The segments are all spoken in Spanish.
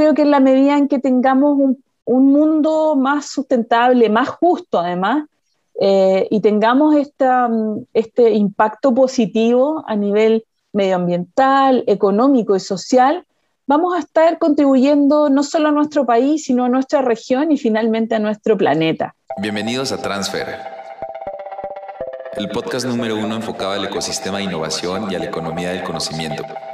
creo que en la medida en que tengamos un, un mundo más sustentable, más justo además, eh, y tengamos esta, este impacto positivo a nivel medioambiental, económico y social, vamos a estar contribuyendo no solo a nuestro país, sino a nuestra región y finalmente a nuestro planeta. Bienvenidos a Transfer, el podcast número uno enfocado al ecosistema de innovación y a la economía del conocimiento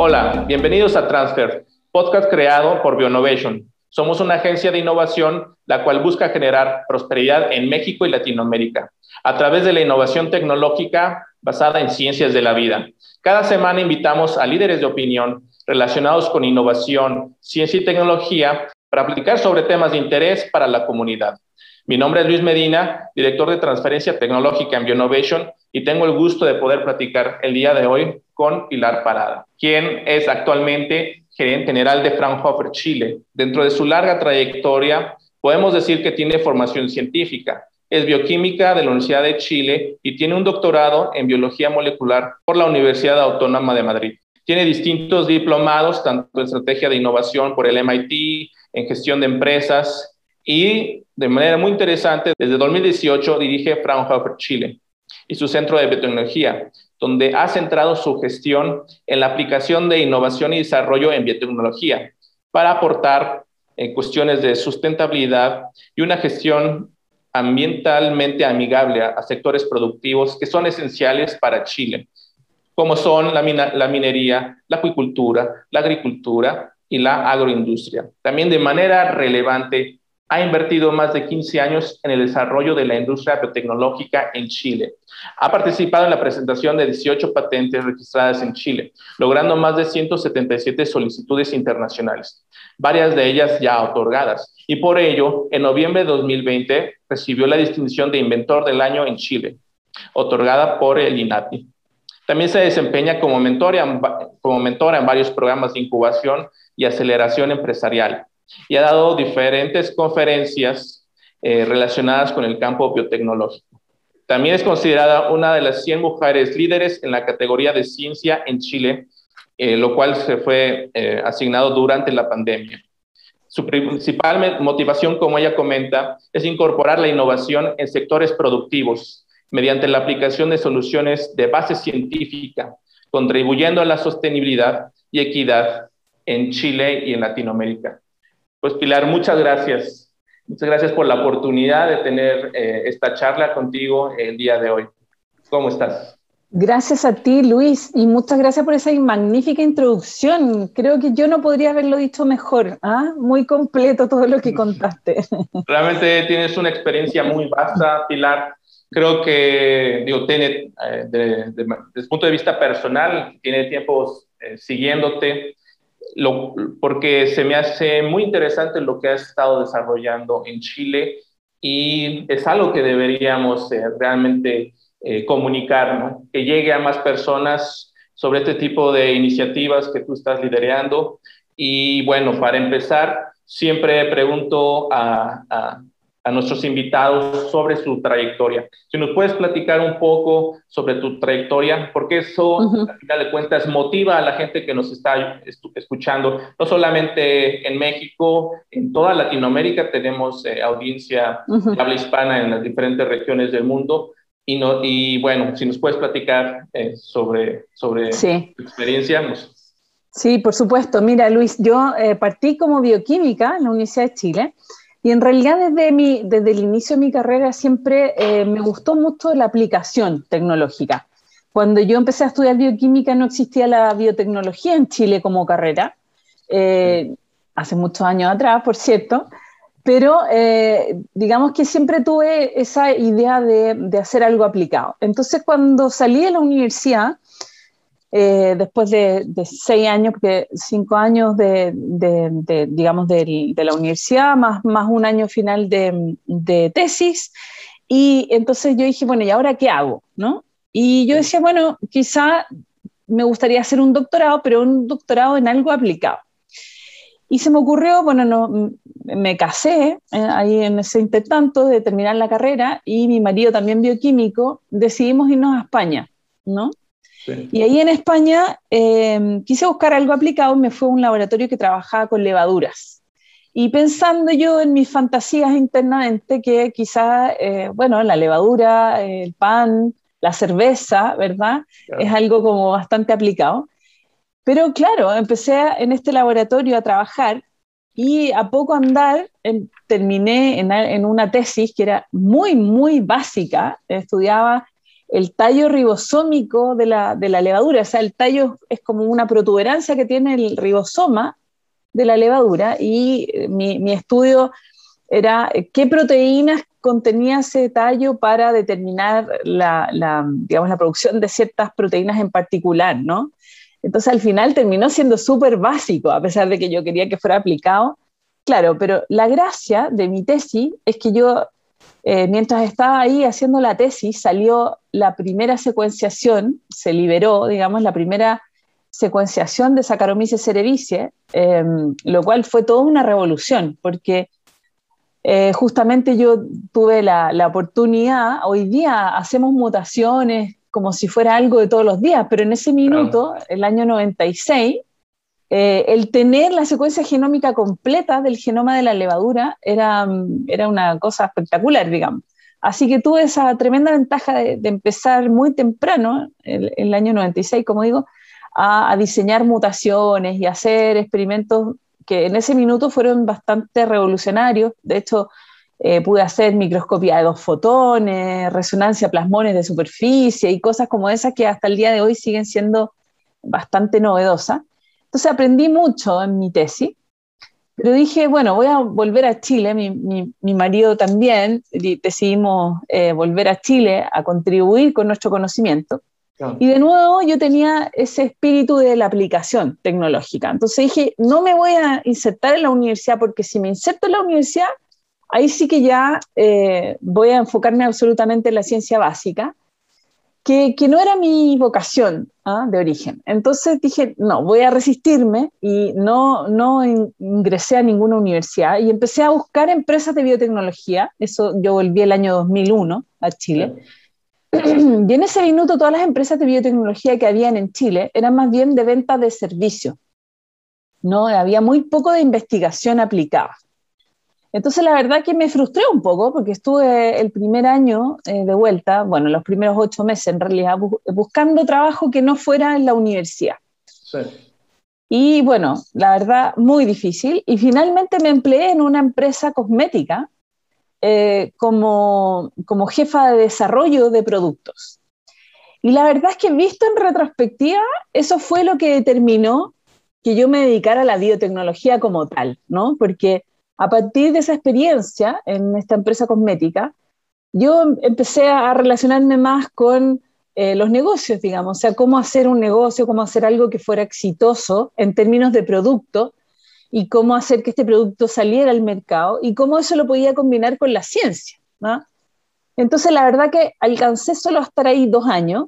Hola, bienvenidos a Transfer, podcast creado por Bionovation. Somos una agencia de innovación la cual busca generar prosperidad en México y Latinoamérica a través de la innovación tecnológica basada en ciencias de la vida. Cada semana invitamos a líderes de opinión relacionados con innovación, ciencia y tecnología para aplicar sobre temas de interés para la comunidad. Mi nombre es Luis Medina, director de transferencia tecnológica en Bionovation, y tengo el gusto de poder platicar el día de hoy con Pilar Parada, quien es actualmente gerente general de Fraunhofer Chile. Dentro de su larga trayectoria, podemos decir que tiene formación científica. Es bioquímica de la Universidad de Chile y tiene un doctorado en biología molecular por la Universidad Autónoma de Madrid. Tiene distintos diplomados, tanto en estrategia de innovación por el MIT, en gestión de empresas y de manera muy interesante, desde 2018 dirige Fraunhofer Chile y su centro de biotecnología, donde ha centrado su gestión en la aplicación de innovación y desarrollo en biotecnología para aportar en cuestiones de sustentabilidad y una gestión ambientalmente amigable a, sectores productivos que son esenciales para Chile, como son la, la minería, la acuicultura, la agricultura y la agroindustria. También de manera relevante ha invertido más de 15 años en el desarrollo de la industria biotecnológica en Chile. Ha participado en la presentación de 18 patentes registradas en Chile, logrando más de 177 solicitudes internacionales, varias de ellas ya otorgadas. Y por ello, en noviembre de 2020 recibió la distinción de Inventor del Año en Chile, otorgada por el INATI. También se desempeña como mentora, como mentora en varios programas de incubación y aceleración empresarial y ha dado diferentes conferencias eh, relacionadas con el campo biotecnológico. También es considerada una de las 100 mujeres líderes en la categoría de ciencia en Chile, eh, lo cual se fue eh, asignado durante la pandemia. Su principal motivación, como ella comenta, es incorporar la innovación en sectores productivos mediante la aplicación de soluciones de base científica, contribuyendo a la sostenibilidad y equidad en Chile y en Latinoamérica. Pues Pilar, muchas gracias. Muchas gracias por la oportunidad de tener eh, esta charla contigo el día de hoy. ¿Cómo estás? Gracias a ti, Luis, y muchas gracias por esa magnífica introducción. Creo que yo no podría haberlo dicho mejor. ¿ah? Muy completo todo lo que contaste. Realmente tienes una experiencia muy vasta, Pilar. Creo que, digo, tiene, eh, desde el punto de vista personal, tiene tiempo eh, siguiéndote porque se me hace muy interesante lo que has estado desarrollando en Chile y es algo que deberíamos eh, realmente eh, comunicar, que llegue a más personas sobre este tipo de iniciativas que tú estás liderando. Y bueno, para empezar, siempre pregunto a nuestros invitados sobre su trayectoria. Si nos puedes platicar un poco sobre tu trayectoria, porque eso, al final de cuentas, motiva a la gente que nos está escuchando, no solamente en México, en toda Latinoamérica tenemos eh, audiencia habla hispana en las diferentes regiones del mundo. Y, no, y bueno, si nos puedes platicar eh, sobre, sobre tu experiencia. Sí, por supuesto. Mira, Luis, yo eh, partí como bioquímica en la Universidad de Chile. Y en realidad desde, mi, desde el inicio de mi carrera siempre eh, me gustó mucho la aplicación tecnológica. Cuando yo empecé a estudiar bioquímica no existía la biotecnología en Chile como carrera, eh, hace muchos años atrás, por cierto, pero eh, digamos que siempre tuve esa idea de, de, hacer algo aplicado. Entonces cuando salí de la universidad, eh, después de, seis años, porque cinco años de, digamos, de, la universidad, más, más un año final de, tesis. Y entonces yo dije, bueno, ¿y ahora qué hago? ¿no? Y yo decía, bueno, quizá me gustaría hacer un doctorado, pero un doctorado en algo aplicado. Y se me ocurrió, bueno, no, me casé eh, ahí en ese intertanto de terminar la carrera y mi marido también bioquímico, decidimos irnos a España, ¿no? Y ahí en España em, quise buscar algo aplicado me fue a un laboratorio que trabajaba con levaduras. Y pensando yo en mis fantasías internamente que quizás, eh, bueno, la levadura, el pan, la cerveza, ¿verdad? Es algo como bastante aplicado. Pero claro, empecé en este laboratorio a trabajar y a poco andar terminé en, en, una tesis que era muy, muy básica. Estudiaba el tallo ribosómico de la, de la, levadura, o sea, el tallo es como una protuberancia que tiene el ribosoma de la levadura y eh, mi, mi estudio era eh, qué proteínas contenía ese tallo para determinar la, la, digamos, la producción de ciertas proteínas en particular, ¿no? Entonces al final terminó siendo súper básico, a pesar de que yo quería que fuera aplicado. Claro, pero la gracia de mi tesis es que yo eh, mientras estaba ahí haciendo la tesis, salió la primera secuenciación, se liberó, digamos, la primera secuenciación de Saccharomyces cerevisiae, em, lo cual fue toda una revolución, porque eh, justamente yo tuve la, la, oportunidad, hoy día hacemos mutaciones como si fuera algo de todos los días, pero en ese minuto, el año 96, eh, el tener la secuencia genómica completa del genoma de la levadura era, era una cosa espectacular, digamos. Así que tuve esa tremenda ventaja de, empezar muy temprano, en el, año 96, como digo, a, diseñar mutaciones y hacer experimentos que en ese minuto fueron bastante revolucionarios. De hecho, eh, pude hacer microscopía de dos fotones, resonancia plasmones de superficie y cosas como esas que hasta el día de hoy siguen siendo bastante novedosas. Entonces aprendí mucho en mi tesis, pero dije, bueno, voy a volver a Chile, mi, mi, marido también, decidimos eh, volver a Chile a contribuir con nuestro conocimiento. Y de nuevo yo tenía ese espíritu de la aplicación tecnológica. Entonces dije, no me voy a insertar en la universidad porque si me inserto en la universidad, ahí sí que ya eh, voy a enfocarme absolutamente en la ciencia básica que, no era mi vocación ¿ah? de origen. Entonces dije, no, voy a resistirme y no, no ingresé a ninguna universidad y empecé a buscar empresas de biotecnología. Eso yo volví el año 2001 a Chile. Y en ese minuto todas las empresas de biotecnología que habían en Chile eran más bien de venta de servicios. No, había muy poco de investigación aplicada. Entonces, la verdad que me frustré un poco porque estuve el primer año eh, de vuelta, bueno, los primeros ocho meses en realidad, buscando trabajo que no fuera en la universidad. Sí. Y bueno, la verdad, muy difícil. Y finalmente me empleé en una empresa cosmética eh, como, como jefa de desarrollo de productos. Y la verdad es que visto en retrospectiva, eso fue lo que determinó que yo me dedicara a la biotecnología como tal, ¿no? Porque a partir de esa experiencia en esta empresa cosmética, yo empecé a relacionarme más con eh, los negocios, digamos, o sea, cómo hacer un negocio, cómo hacer algo que fuera exitoso en términos de producto y cómo hacer que este producto saliera al mercado y cómo eso lo podía combinar con la ciencia. Entonces, la verdad que alcancé solo a estar ahí dos años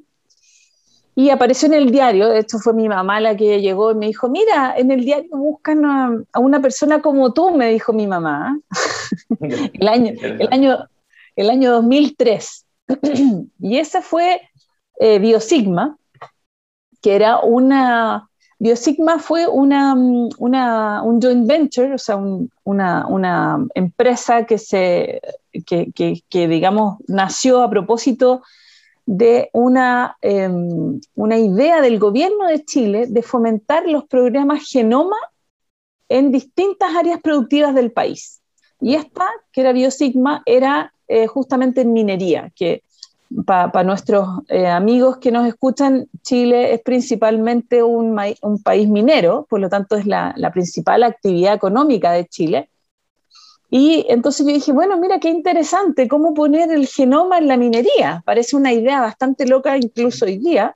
y apareció en el diario, de hecho fue mi mamá la que llegó y me dijo, mira, en el diario buscan a, una persona como tú, me dijo mi mamá. el, año, el, año, el año 2003. y esa fue eh, Biosigma, que era una... Biosigma fue una, una, un joint venture, o sea, una, una, empresa que, se, que, que, digamos, nació a propósito de una, em, una idea del gobierno de Chile de fomentar los programas genoma en distintas áreas productivas del país. Y esta, que era Biosigma, era eh, justamente en minería, que para nuestros eh, amigos que nos escuchan, Chile es principalmente un, un país minero, por lo tanto es la, la principal actividad económica de Chile y entonces yo dije, bueno, mira qué interesante, cómo poner el genoma en la minería. Parece una idea bastante loca incluso hoy día.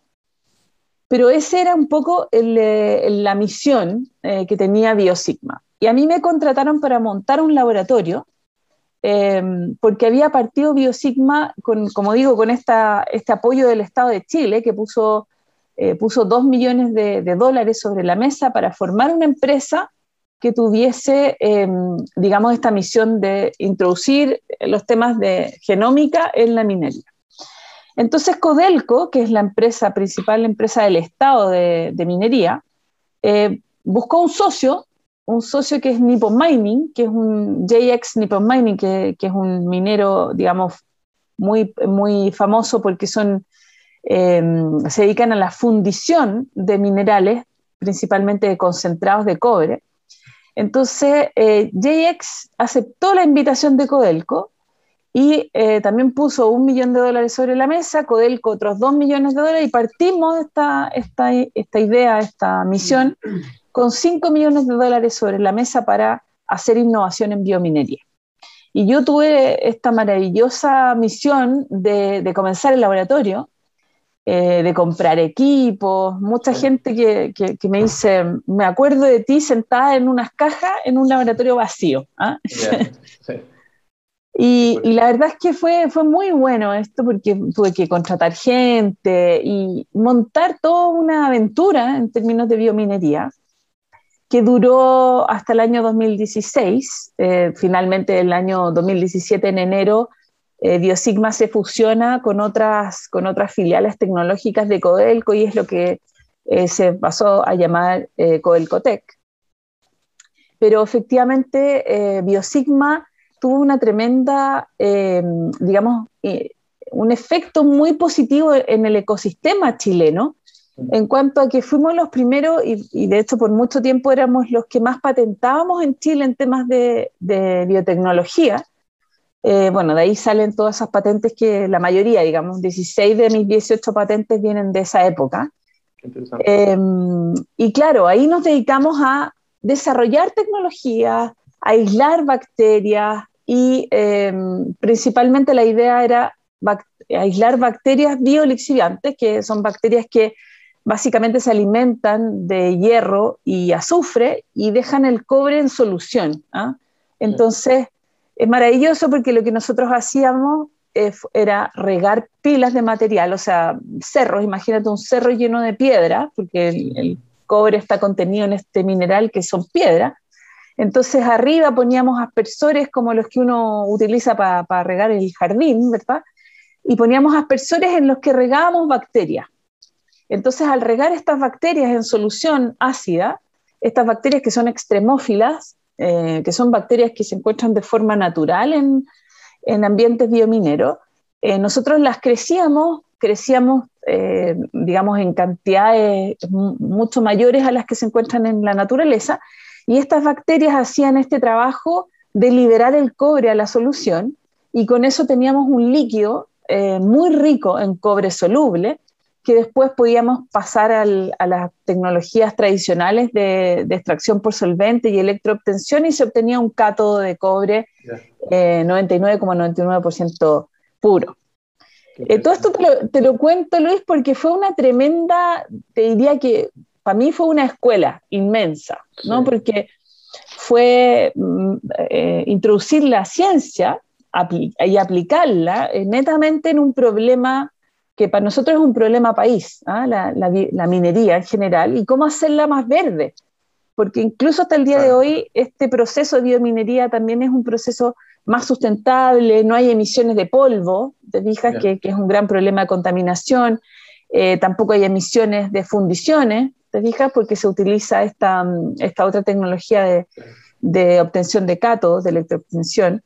pero esa era un poco eh, la misión eh, que tenía BioSigma. Y a mí me contrataron para montar un laboratorio, em, porque había partido BioSigma, con, como digo, con esta, este apoyo del Estado de Chile, que puso, eh, puso dos millones de, de, dólares sobre la mesa para formar una empresa que tuviese, em, digamos, esta misión de introducir los temas de genómica en la minería. Entonces Codelco, que es la empresa principal, la empresa del Estado de, minería, eh, buscó un socio, un socio que es Nippon Mining, que es un JX Nippon Mining, que, es un minero, digamos, muy, muy famoso porque son, em, se dedican a la fundición de minerales, principalmente de concentrados de cobre. Entonces, eh, JX aceptó la invitación de Codelco y eh, también puso un millón de dólares sobre la mesa, Codelco otros dos millones de dólares y partimos esta, esta, esta idea, esta misión, con cinco millones de dólares sobre la mesa para hacer innovación en biominería. Y yo tuve esta maravillosa misión de, de comenzar el laboratorio, eh, de comprar equipos, mucha gente que, que, me dice, me acuerdo de ti sentada en unas cajas en un laboratorio vacío. ¿ah? sí. Y, la verdad es que fue, fue muy bueno esto porque tuve que contratar gente y montar toda una aventura en términos de biominería que duró hasta el año 2016. Eh, finalmente, el año 2017, en enero, eh, Biosigma se fusiona con otras, con otras filiales tecnológicas de Codelco y es lo que eh, se pasó a llamar Codelcotec. Pero efectivamente, Biosigma tuvo una tremenda, eh, digamos, eh, un efecto muy positivo en el ecosistema chileno, en cuanto a que fuimos los primeros, y, de hecho por mucho tiempo éramos los que más patentábamos en Chile en temas de, biotecnología. Eh, bueno, de ahí salen todas esas patentes que la mayoría, digamos, 16 de mis 18 patentes vienen de esa época. y claro, ahí nos dedicamos a desarrollar tecnologías, aislar bacterias, y em, principalmente la idea era aislar bacterias biolixiviantes, que son bacterias que básicamente se alimentan de hierro y azufre y dejan el cobre en solución. ¿ah? Entonces, es maravilloso porque lo que nosotros hacíamos era regar pilas de material, o sea, cerros, imagínate un cerro lleno de piedra, porque el cobre está contenido en este mineral que son piedras, entonces arriba poníamos aspersores como los que uno utiliza para regar el jardín, ¿verdad? Y poníamos aspersores en los que regábamos bacterias. Entonces al regar estas bacterias en solución ácida, estas bacterias que son extremófilas, eh, que son bacterias que se encuentran de forma natural en, ambientes biomineros, eh, nosotros las crecíamos, crecíamos, eh, digamos, en cantidades mucho mayores a las que se encuentran en la naturaleza, y estas bacterias hacían este trabajo de liberar el cobre a la solución y con eso teníamos un líquido muy rico en cobre soluble que después podíamos pasar a las tecnologías tradicionales de, extracción por solvente y electroobtención y se obtenía un cátodo de cobre 99,99% eh, puro. Eh, todo esto te lo, te lo, cuento, Luis, porque fue una tremenda, te diría que para mí fue una escuela inmensa, ¿no? Porque fue mm, eh, introducir la ciencia y aplicarla netamente en un problema que para nosotros es un problema país, ¿ah? la, minería en general, y cómo hacerla más verde. Porque incluso hasta el día de hoy este proceso de biominería también es un proceso más sustentable, no hay emisiones de polvo, te fijas que, es un gran problema de contaminación, eh, tampoco hay emisiones de fundiciones, ¿te fijas? Porque se utiliza esta, mm, esta otra tecnología de, de obtención de cátodos, de electroobtención.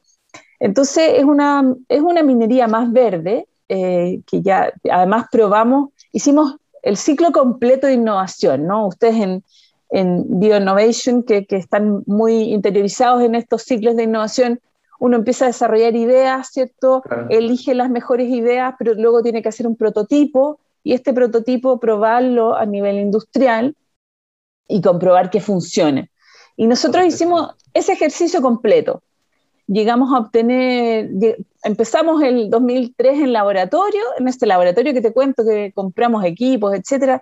Entonces es una, es una minería más verde, eh, que ya además probamos, hicimos el ciclo completo de innovación, ¿no? Ustedes en, en BioInnovation, que, que están muy interiorizados en estos ciclos de innovación, uno empieza a desarrollar ideas, ¿cierto? Elige las mejores ideas, pero luego tiene que hacer un prototipo y este prototipo probarlo a nivel industrial y comprobar que funcione. Y nosotros hicimos ese ejercicio completo. Llegamos a obtener, empezamos el 2003 en laboratorio, en este laboratorio que te cuento que compramos equipos, etcétera,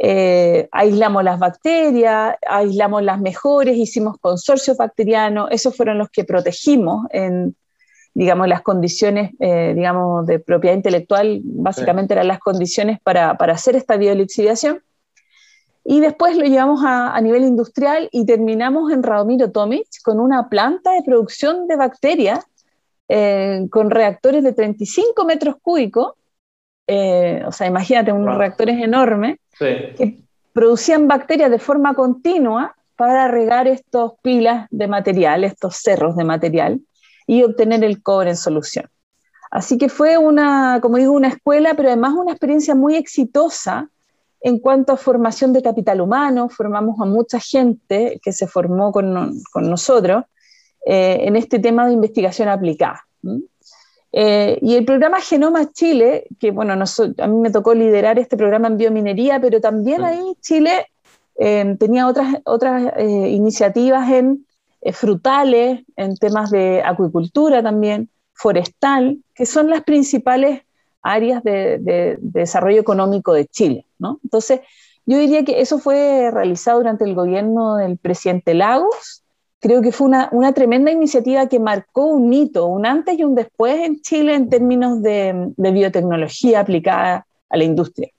eh, aislamos las bacterias, aislamos las mejores, hicimos consorcios bacterianos, esos fueron los que protegimos en, digamos, las condiciones, eh, digamos, de propiedad intelectual, básicamente eran las condiciones para, hacer esta biolixidación. Y después lo llevamos a, nivel industrial y terminamos en Radomiro Tomic con una planta de producción de bacterias eh, con reactores de 35 metros cúbicos, o sea, imagínate, unos reactores enormes, que producían bacterias de forma continua para regar estos pilas de material, estos cerros de material, y obtener el cobre en solución. Así que fue una, como digo, una escuela, pero además una experiencia muy exitosa en cuanto a formación de capital humano. Formamos a mucha gente que se formó con, con nosotros eh, en este tema de investigación aplicada. Eh, y el programa Genoma Chile, que bueno, a mí me tocó liderar este programa en biominería, pero también ahí Chile eh, tenía otras, otras eh, iniciativas en frutales, en temas de acuicultura también, forestal, que son las principales áreas de, de desarrollo económico de Chile. ¿no? Entonces, yo diría que eso fue realizado durante el gobierno del presidente Lagos creo que fue una, una, tremenda iniciativa que marcó un hito, un antes y un después en Chile en términos de, de biotecnología aplicada a la industria.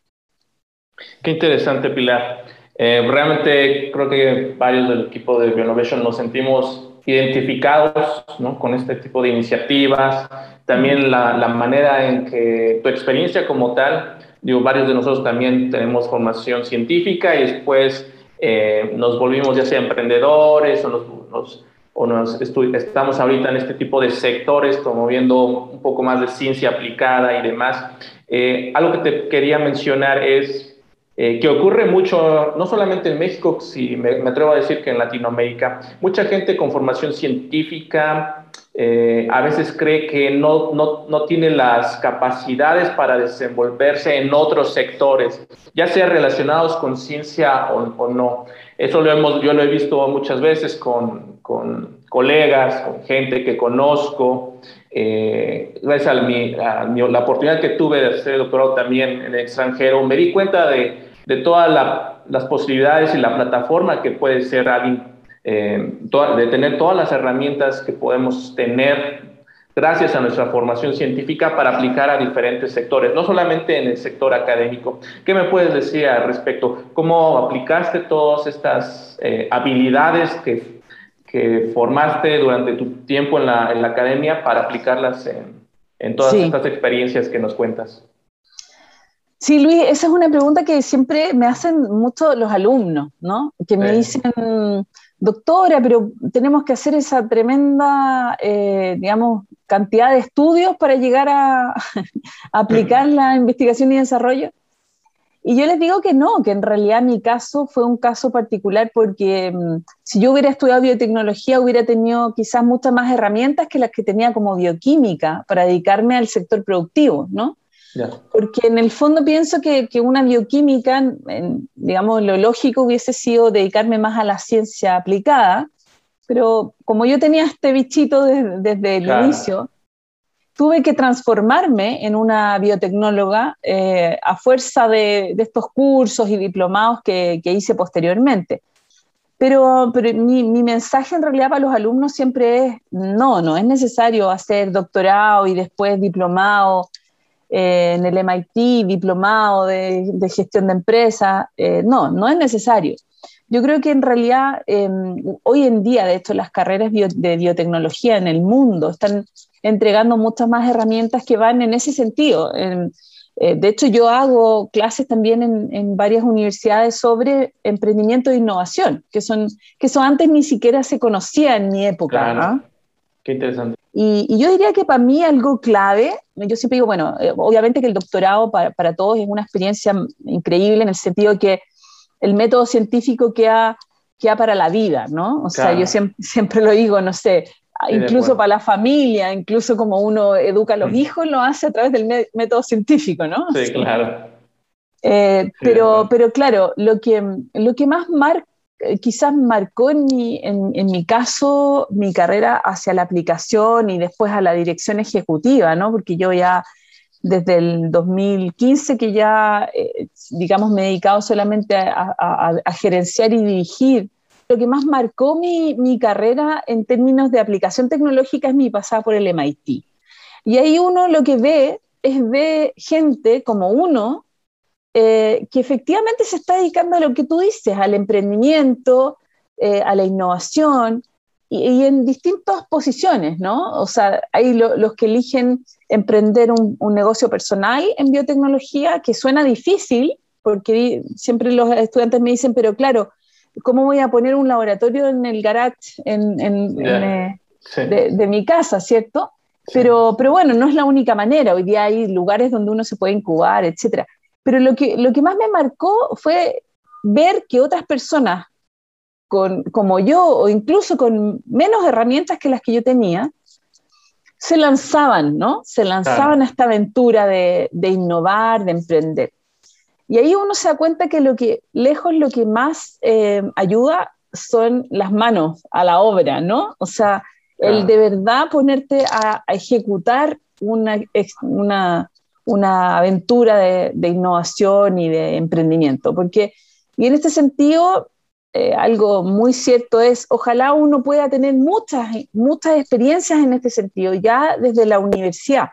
Qué interesante, Pilar. Eh, realmente creo que varios del equipo de Bionovation nos sentimos identificados ¿no? con este tipo de iniciativas, también la, la, manera en que tu experiencia como tal, digo, varios de nosotros también tenemos formación científica y después eh, nos volvimos ya sea emprendedores o nos o nos estamos ahorita en este tipo de sectores promoviendo un poco más de ciencia aplicada y demás. Eh, algo que te quería mencionar es eh, que ocurre mucho, no solamente en México, si me, atrevo a decir que en Latinoamérica, mucha gente con formación científica eh, a veces cree que no, no, no, tiene las capacidades para desenvolverse en otros sectores, ya sea relacionados con ciencia o, o no. Eso lo hemos, yo lo he visto muchas veces con, con colegas, con gente que conozco. Eh, gracias a, mi, la oportunidad que tuve de hacer doctorado también en el extranjero, me di cuenta de, de todas las posibilidades y la plataforma que puede ser alguien, eh, de tener todas las herramientas que podemos tener gracias a nuestra formación científica para aplicar a diferentes sectores, no solamente en el sector académico. ¿Qué me puedes decir al respecto? ¿Cómo aplicaste todas estas eh, habilidades que, que, formaste durante tu tiempo en la, en la academia para aplicarlas en, en todas estas experiencias que nos cuentas? Sí, Luis, esa es una pregunta que siempre me hacen mucho los alumnos, ¿no? Que me dicen, doctora, pero tenemos que hacer esa tremenda, eh, digamos, cantidad de estudios para llegar a, aplicar la investigación y desarrollo. Y yo les digo que no, que en realidad mi caso fue un caso particular porque mm, si yo hubiera estudiado biotecnología hubiera tenido quizás muchas más herramientas que las que tenía como bioquímica para dedicarme al sector productivo, ¿no? Porque en el fondo pienso que, que una bioquímica, digamos, lo lógico hubiese sido dedicarme más a la ciencia aplicada, pero como yo tenía este bichito desde el inicio, tuve que transformarme en una biotecnóloga eh, a fuerza de, de, estos cursos y diplomados que, que hice posteriormente. Pero, pero mi, mi, mensaje en realidad para los alumnos siempre es, no, no es necesario hacer doctorado y después diplomado eh, en el MIT, diplomado de, de gestión de empresas. Eh, no, no es necesario. Yo creo que en realidad em, hoy en día, de hecho, las carreras de biotecnología en el mundo están entregando muchas más herramientas que van en ese sentido. Eh, de hecho, yo hago clases también en, varias universidades sobre emprendimiento e innovación, que son que eso antes ni siquiera se conocía en mi época. ¿ah? Qué interesante. Y, yo diría que para mí algo clave, yo siempre digo, bueno, eh, obviamente que el doctorado para, para todos es una experiencia increíble en el sentido que el método científico queda, queda para la vida, ¿no? O sea, yo siempre, siempre, lo digo, no sé, incluso para la familia, incluso como uno educa a los mm. hijos, lo hace a través del método científico, ¿no? Sí, claro. Eh, pero, pero claro, lo que, lo que más marca quizás marcó en mi, en, en, mi caso mi carrera hacia la aplicación y después a la dirección ejecutiva, ¿no? Porque yo ya desde el 2015 que ya, eh, digamos, me he dedicado solamente a, gerenciar y dirigir. Lo que más marcó mi, mi, carrera en términos de aplicación tecnológica es mi pasada por el MIT. Y ahí uno lo que ve es de gente como uno eh, que efectivamente se está dedicando a lo que tú dices, al emprendimiento, eh, a la innovación, y, en distintas posiciones, ¿no? O sea, hay los que eligen emprender un, negocio personal en biotecnología, que suena difícil, porque siempre los estudiantes me dicen, pero claro, ¿cómo voy a poner un laboratorio en el garage en, eh, de, mi casa, ¿cierto? Pero, pero bueno, no es la única manera. Hoy día hay lugares donde uno se puede incubar, etc. Pero lo que, lo que más me marcó fue ver que otras personas como yo o incluso con menos herramientas que las que yo tenía, se lanzaban, ¿no? Se lanzaban a esta aventura de, innovar, de emprender. Y ahí uno se da cuenta que lo que, lejos, lo que más eh, ayuda son las manos a la obra, ¿no? O sea, el de verdad ponerte a, ejecutar una, una, una aventura de, de, innovación y de emprendimiento. Porque, y en este sentido, eh, algo muy cierto es, ojalá uno pueda tener muchas, muchas experiencias en este sentido, ya desde la universidad,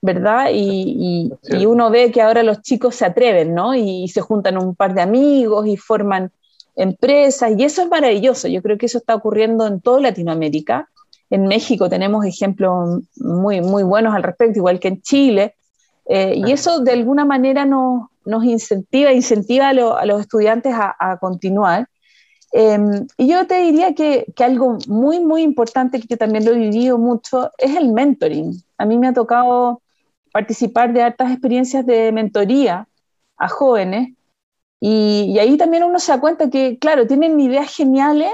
¿verdad? Y, y, uno ve que ahora los chicos se atreven, ¿no? Y, se juntan un par de amigos y forman empresas, y eso es maravilloso. Yo creo que eso está ocurriendo en toda Latinoamérica. En México tenemos ejemplos muy, muy buenos al respecto, igual que en Chile. Eh, y eso de alguna manera nos, nos incentiva, incentiva a, los estudiantes a, a continuar. Em, y yo te diría que, que, algo muy, muy importante, que también lo he vivido mucho, es el mentoring. A mí me ha tocado participar de altas experiencias de mentoría a jóvenes y, y, ahí también uno se da cuenta que, claro, tienen ideas geniales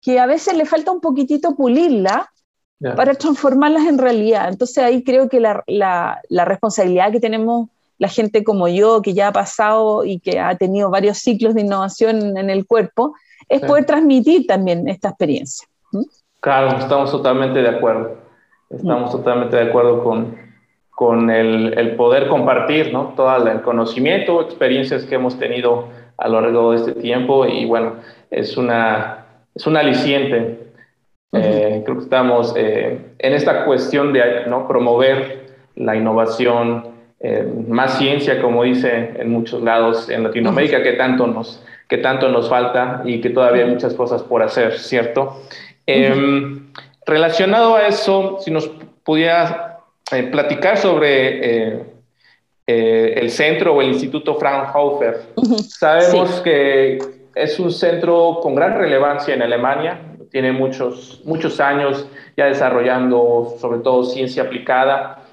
que a veces le falta un poquitito pulirla para transformarlas en realidad. Entonces ahí creo que la, la, la responsabilidad que tenemos la gente como yo, que ya ha pasado y que ha tenido varios ciclos de innovación en el cuerpo, es poder transmitir también esta experiencia. Claro, estamos totalmente de acuerdo. Estamos totalmente de acuerdo con, con el, el, poder compartir ¿no? todo el conocimiento, experiencias que hemos tenido a lo largo de este tiempo y bueno, es una, es un aliciente. Eh, creo que estamos eh, en esta cuestión de ¿no? promover la innovación, eh, más ciencia, como dice en muchos lados en Latinoamérica, que tanto nos, que tanto nos falta y que todavía hay muchas cosas por hacer, ¿cierto? Em, relacionado a eso, si nos pudiera platicar sobre el centro o el Instituto Fraunhofer. Sabemos que es un centro con gran relevancia en Alemania, tiene muchos, muchos años ya desarrollando sobre todo ciencia aplicada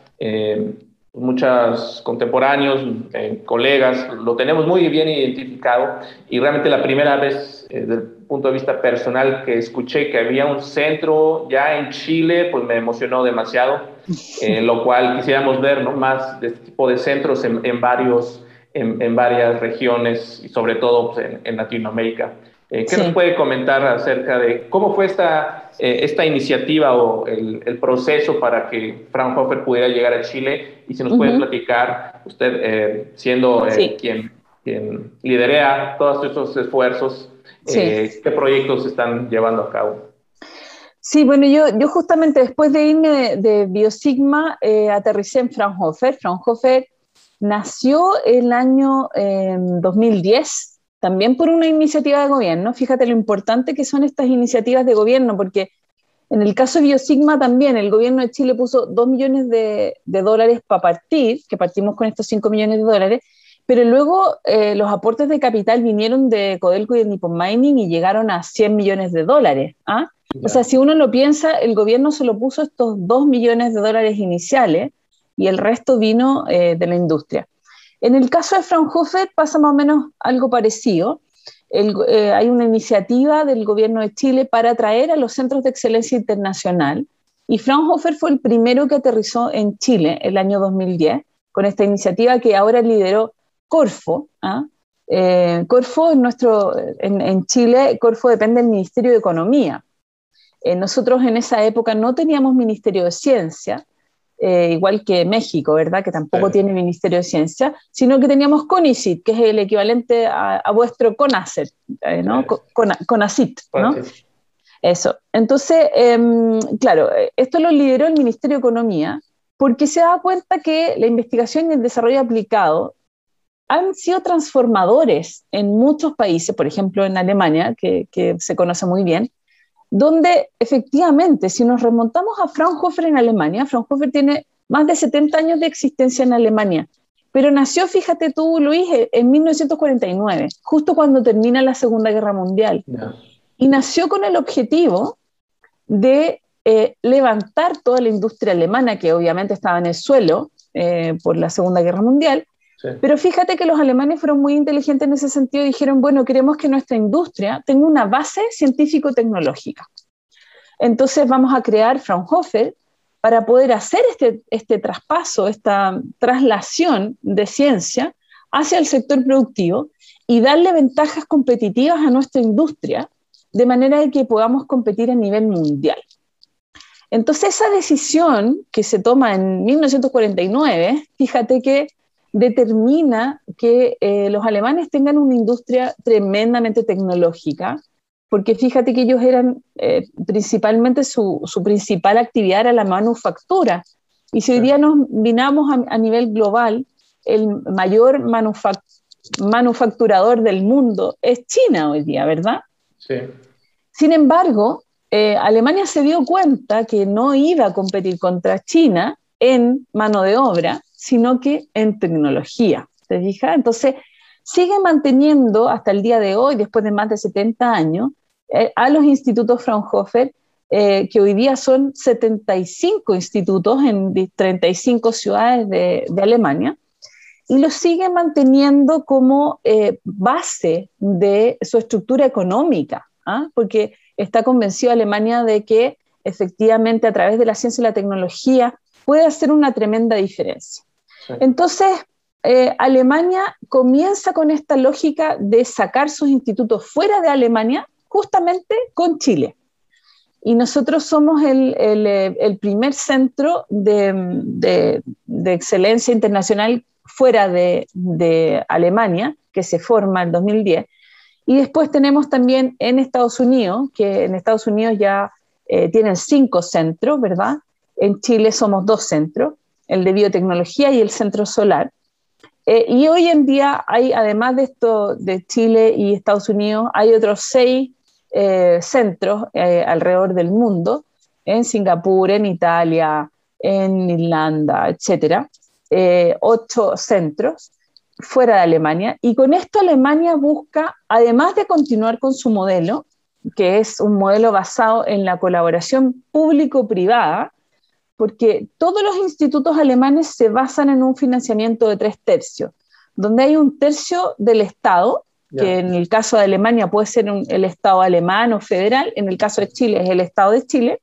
muchos contemporáneos, eh, colegas, lo tenemos muy bien identificado y realmente la primera vez eh, desde el punto de vista personal que escuché que había un centro ya en Chile, pues me emocionó demasiado, eh, lo cual quisiéramos ver ¿no? más de este tipo de centros en, varios, en, varias regiones y sobre todo pues, en Latinoamérica. Eh, ¿Qué nos puede comentar acerca de cómo fue esta, eh, esta iniciativa o el, el, proceso para que Fraunhofer pudiera llegar a Chile? Y si nos puede platicar, usted eh, siendo quien, quien liderea todos estos esfuerzos, ¿qué proyectos se están llevando a cabo? Sí, bueno, yo, yo justamente después de irme de Biosigma aterricé en Fraunhofer. Fraunhofer nació el año 2010 también por una iniciativa de gobierno. Fíjate lo importante que son estas iniciativas de gobierno, porque en el caso de Biosigma también el gobierno de Chile puso 2 millones de, dólares para partir, que partimos con estos 5 millones de dólares, pero luego eh, los aportes de capital vinieron de Codelco y de Nippon Mining y llegaron a 100 millones de dólares. ¿ah? O sea, si uno lo piensa, el gobierno se lo puso estos 2 millones de dólares iniciales y el resto vino eh, de la industria. En el caso de Fraunhofer pasa más o menos algo parecido. Eh, hay una iniciativa del gobierno de Chile para atraer a los centros de excelencia internacional y Fraunhofer fue el primero que aterrizó en Chile el año 2010 con esta iniciativa que ahora lideró Corfo. ¿ah? Eh, Corfo en, nuestro, en, Chile, Corfo depende del Ministerio de Economía. Eh, nosotros en esa época no teníamos Ministerio de Ciencia, eh, igual que México, ¿verdad? Que tampoco tiene Ministerio de Ciencia, sino que teníamos CONICIT, que es el equivalente a, vuestro CONACET, eh, ¿no? CONACIT, ¿no? Eso. Entonces, em, claro, esto lo lideró el Ministerio de Economía porque se da cuenta que la investigación y el desarrollo aplicado han sido transformadores en muchos países, por ejemplo en Alemania, que, que se conoce muy bien, donde efectivamente, si nos remontamos a Fraunhofer en Alemania, Fraunhofer tiene más de 70 años de existencia en Alemania, pero nació, fíjate tú, Luis, en 1949, justo cuando termina la Segunda Guerra Mundial. Y nació con el objetivo de eh, levantar toda la industria alemana, que obviamente estaba en el suelo eh, por la Segunda Guerra Mundial, pero fíjate que los alemanes fueron muy inteligentes en ese sentido y dijeron, bueno, queremos que nuestra industria tenga una base científico-tecnológica. Entonces vamos a crear Fraunhofer para poder hacer este, este traspaso, esta traslación de ciencia hacia el sector productivo y darle ventajas competitivas a nuestra industria de manera de que podamos competir a nivel mundial. Entonces esa decisión que se toma en 1949, fíjate que determina que eh, los alemanes tengan una industria tremendamente tecnológica, porque fíjate que ellos eran eh, principalmente su, principal actividad era la manufactura. Y si hoy día nos vinamos a, nivel global, el mayor manufacturador del mundo es China hoy día, ¿verdad? Sí. Sin embargo, eh, Alemania se dio cuenta que no iba a competir contra China en mano de obra, sino que en tecnología. ¿Te? Entonces, sigue manteniendo hasta el día de hoy, después de más de 70 años, eh, a los institutos Fraunhofer, eh, que hoy día son 75 institutos en 35 ciudades de, Alemania, y los sigue manteniendo como eh, base de su estructura económica, ¿ah? porque está convencido Alemania de que efectivamente a través de la ciencia y la tecnología puede hacer una tremenda diferencia. Entonces, eh, Alemania comienza con esta lógica de sacar sus institutos fuera de Alemania, justamente con Chile. Y nosotros somos el, eh, primer centro de, excelencia internacional fuera de, Alemania, que se forma en 2010. Y después tenemos también en Estados Unidos, que en Estados Unidos ya eh, tienen cinco centros, ¿verdad? En Chile somos dos centros el de biotecnología y el centro solar. Eh, y hoy en día hay, además de esto de Chile y Estados Unidos, hay otros seis eh, centros eh, alrededor del mundo, en Singapur, en Italia, en Irlanda, etcétera, ocho centros fuera de Alemania. Y con esto Alemania busca, además de continuar con su modelo, que es un modelo basado en la colaboración público-privada, porque todos los institutos alemanes se basan en un financiamiento de tres tercios, donde hay un tercio del Estado, que en el caso de Alemania puede ser el Estado alemán o federal, en el caso de Chile es el Estado de Chile,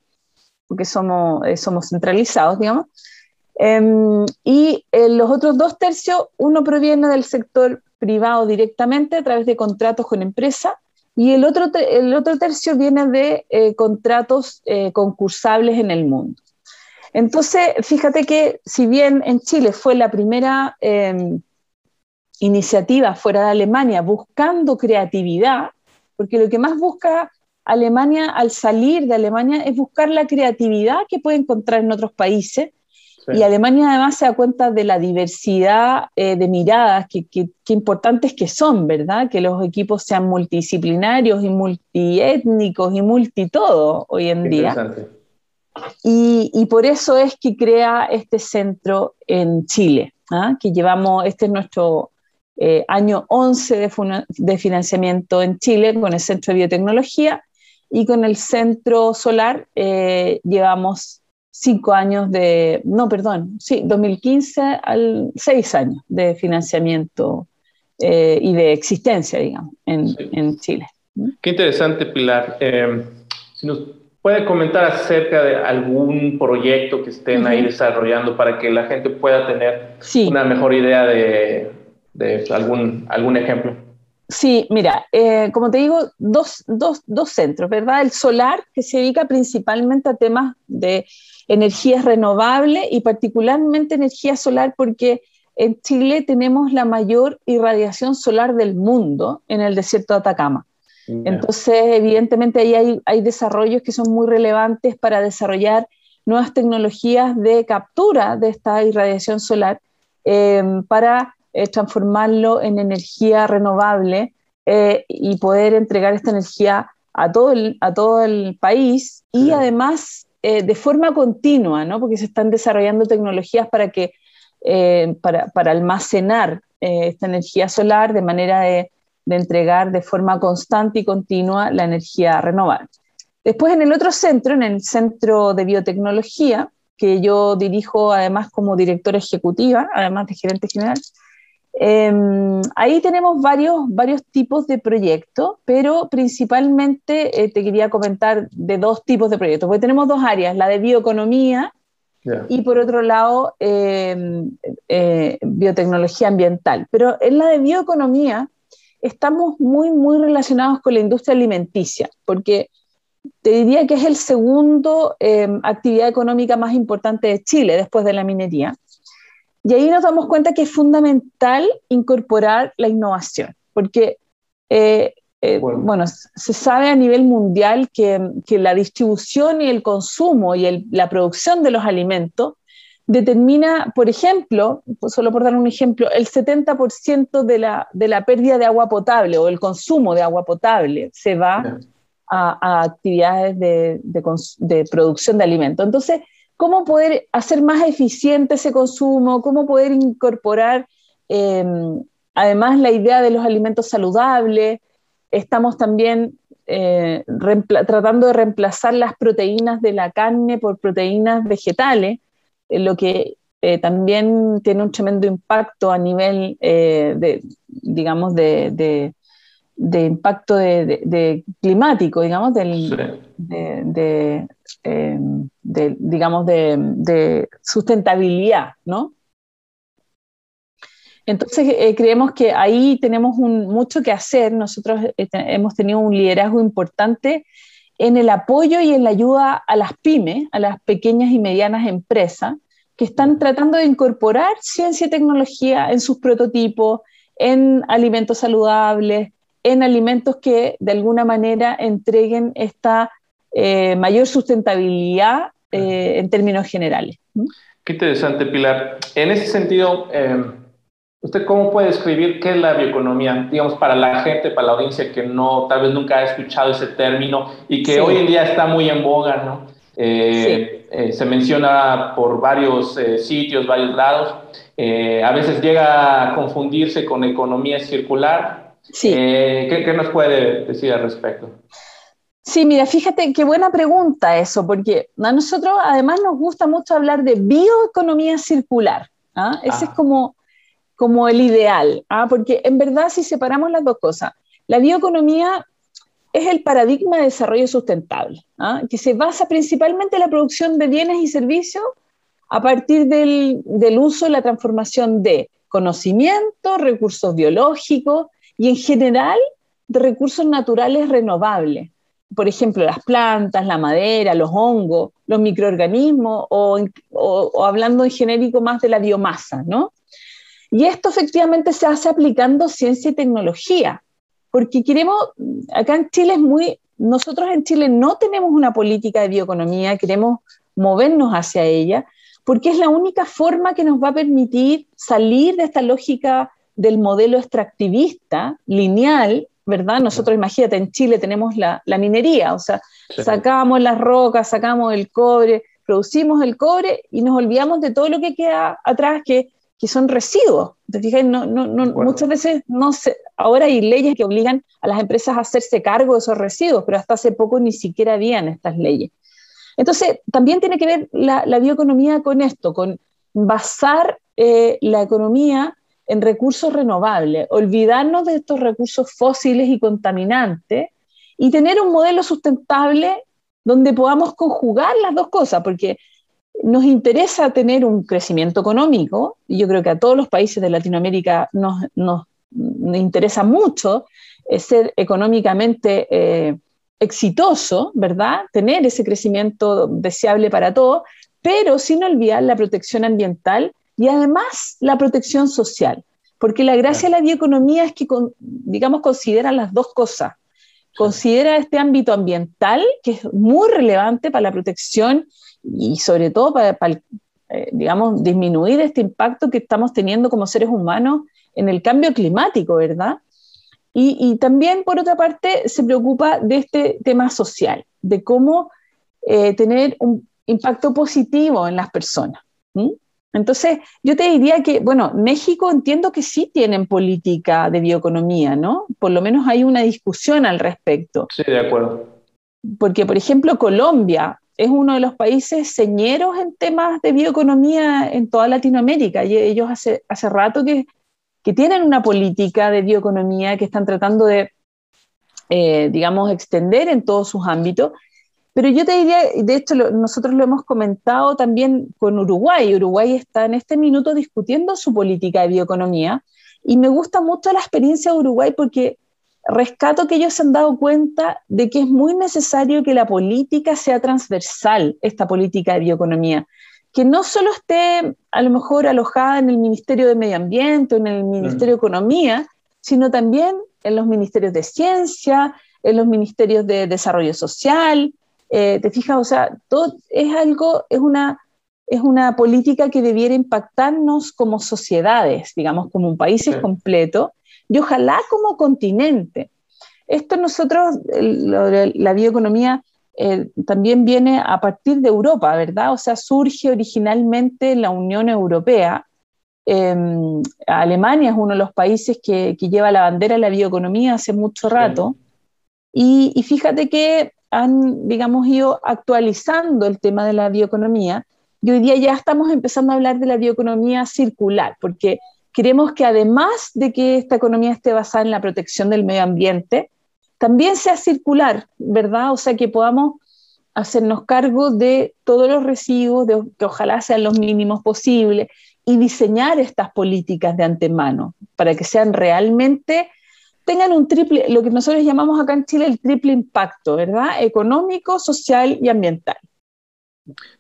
porque somos, eh, somos centralizados, digamos, em, y eh, los otros dos tercios, uno proviene del sector privado directamente a través de contratos con empresas, y el otro, el otro tercio viene de eh, contratos concursables en el mundo. Entonces, fíjate que si bien en Chile fue la primera em, iniciativa fuera de Alemania buscando creatividad, porque lo que más busca Alemania al salir de Alemania es buscar la creatividad que puede encontrar en otros países. Y Alemania además se da cuenta de la diversidad eh, de miradas, que, importantes que son, ¿verdad? Que los equipos sean multidisciplinarios y multiétnicos y multitodo hoy en día. Y, por eso es que crea este centro en Chile, ¿ah? que llevamos, este es nuestro eh, año 11 de, financiamiento en Chile con el Centro de Biotecnología y con el Centro Solar eh, llevamos cinco años de, no, perdón, sí, 2015 al seis años de financiamiento eh, y de existencia, digamos, en, en Chile. Qué interesante, Pilar. si nos ¿Puede comentar acerca de algún proyecto que estén ahí desarrollando para que la gente pueda tener una mejor idea de, algún, algún ejemplo? Sí, mira, eh, como te digo, dos, dos, dos, centros, ¿verdad? El solar, que se dedica principalmente a temas de energías renovables y particularmente energía solar, porque en Chile tenemos la mayor irradiación solar del mundo en el desierto de Atacama. Entonces, evidentemente, ahí hay, hay, desarrollos que son muy relevantes para desarrollar nuevas tecnologías de captura de esta irradiación solar eh, para eh, transformarlo en energía renovable eh, y poder entregar esta energía a todo el, a todo el país y además eh, de forma continua, ¿no? porque se están desarrollando tecnologías para, que, para, para, almacenar esta energía solar de manera de, de entregar de forma constante y continua la energía renovable. Después en el otro centro, en el Centro de Biotecnología, que yo dirijo además como directora ejecutiva, además de gerente general, Em, ahí tenemos varios, varios tipos de proyectos, pero principalmente eh, te quería comentar de dos tipos de proyectos, porque tenemos dos áreas, la de bioeconomía y por otro lado em, eh, biotecnología ambiental. Pero en la de bioeconomía estamos muy, muy relacionados con la industria alimenticia, porque te diría que es el segundo em, actividad económica más importante de Chile después de la minería. Y ahí nos damos cuenta que es fundamental incorporar la innovación, porque, eh, eh, bueno. se sabe a nivel mundial que, que, la distribución y el consumo y la producción de los alimentos determina, por ejemplo, solo por dar un ejemplo, el 70% de la, de la pérdida de agua potable o el consumo de agua potable se va a, a, actividades de, de, de producción de alimentos. Entonces, cómo poder hacer más eficiente ese consumo, cómo poder incorporar em, además la idea de los alimentos saludables. Estamos también eh, tratando de reemplazar las proteínas de la carne por proteínas vegetales, lo que eh, también tiene un tremendo impacto a nivel de, digamos, de, impacto de, climático, digamos, del, de, Em, de, digamos, de, sustentabilidad, ¿no? Entonces, eh, creemos que ahí tenemos mucho que hacer. Nosotros eh, hemos tenido un liderazgo importante en el apoyo y en la ayuda a las pymes, a las pequeñas y medianas empresas, que están tratando de incorporar ciencia y tecnología en sus prototipos, en alimentos saludables, en alimentos que de alguna manera entreguen esta eh, mayor sustentabilidad eh, en términos generales. Qué interesante, Pilar. En ese sentido, eh, ¿usted cómo puede describir qué es la bioeconomía? Digamos, para la gente, para la audiencia que no, tal vez nunca ha escuchado ese término y que hoy en día está muy en boga, ¿no? se menciona por varios sitios, varios lados. a veces llega a confundirse con economía circular. ¿qué, ¿qué, nos puede decir al respecto? Sí, mira, fíjate qué buena pregunta eso, porque a nosotros además nos gusta mucho hablar de bioeconomía circular. ¿ah? Ese es ah. como, como el ideal, ¿ah? porque en verdad si separamos las dos cosas, la bioeconomía es el paradigma de desarrollo sustentable, que se basa principalmente en la producción de bienes y servicios a partir del, del uso y la transformación de conocimiento, recursos biológicos y en general de recursos naturales renovables por ejemplo, las plantas, la madera, los hongos, los microorganismos, o, hablando en genérico más de la biomasa, ¿no? Y esto efectivamente se hace aplicando ciencia y tecnología, porque queremos, acá en Chile es muy, nosotros en Chile no tenemos una política de bioeconomía, queremos movernos hacia ella, porque es la única forma que nos va a permitir salir de esta lógica del modelo extractivista, lineal, ¿verdad? Nosotros, imagínate, en Chile tenemos la, minería, o sea, sacamos las rocas, sacamos el cobre, producimos el cobre y nos olvidamos de todo lo que queda atrás, que, que son residuos. ¿Te fijas? No, no, no, Muchas veces no se, ahora hay leyes que obligan a las empresas a hacerse cargo de esos residuos, pero hasta hace poco ni siquiera habían estas leyes. Entonces, también tiene que ver la, bioeconomía con esto, con basar eh, la economía en recursos renovables, olvidarnos de estos recursos fósiles y contaminantes y tener un modelo sustentable donde podamos conjugar las dos cosas, porque nos interesa tener un crecimiento económico, y yo creo que a todos los países de Latinoamérica nos, me interesa mucho ser económicamente eh, exitoso, ¿verdad? Tener ese crecimiento deseable para todos, pero sin olvidar la protección ambiental y además la protección social. Porque la gracia de la bioeconomía es que, digamos, considera las dos cosas. Considera este ámbito ambiental, que es muy relevante para la protección y sobre todo para, eh, digamos, disminuir este impacto que estamos teniendo como seres humanos en el cambio climático, ¿verdad? Y, también, por otra parte, se preocupa de este tema social, de cómo eh, tener un impacto positivo en las personas. Entonces, yo te diría que, bueno, México entiendo que sí tienen política de bioeconomía, ¿no? Por lo menos hay una discusión al respecto. Sí, de acuerdo. Porque, por ejemplo, Colombia es uno de los países señeros en temas de bioeconomía en toda Latinoamérica. Y ellos hace, hace rato que que tienen una política de bioeconomía que están tratando de, eh, digamos, extender en todos sus ámbitos. Pero yo te diría, de hecho nosotros lo hemos comentado también con Uruguay. Uruguay está en este minuto discutiendo su política de bioeconomía y me gusta mucho la experiencia de Uruguay porque rescato que ellos se han dado cuenta de que es muy necesario que la política sea transversal, esta política de bioeconomía que no solo esté a lo mejor alojada en el Ministerio de Medio Ambiente o en el Ministerio de Economía, sino también en los ministerios de Ciencia, en los ministerios de Desarrollo Social. Eh, ¿Te fijas? O sea, todo es algo, es una, es una política que debiera impactarnos como sociedades, digamos, como un país completo, y ojalá como continente. Esto nosotros, la bioeconomía, eh, también viene a partir de Europa, ¿verdad? O sea, surge originalmente en la Unión Europea. Em, Alemania es uno de los países que, lleva la bandera de la bioeconomía hace mucho rato. Y, y, fíjate que han, digamos, ido actualizando el tema de la bioeconomía. Y hoy día ya estamos empezando a hablar de la bioeconomía circular, porque queremos que además de que esta economía esté basada en la protección del medio ambiente, también sea circular, ¿verdad? O sea, que podamos hacernos cargo de todos los residuos, de, que ojalá sean los mínimos posibles, y diseñar estas políticas de antemano para que sean realmente, tengan un triple, lo que nosotros llamamos acá en Chile el triple impacto, ¿verdad? Económico, social y ambiental.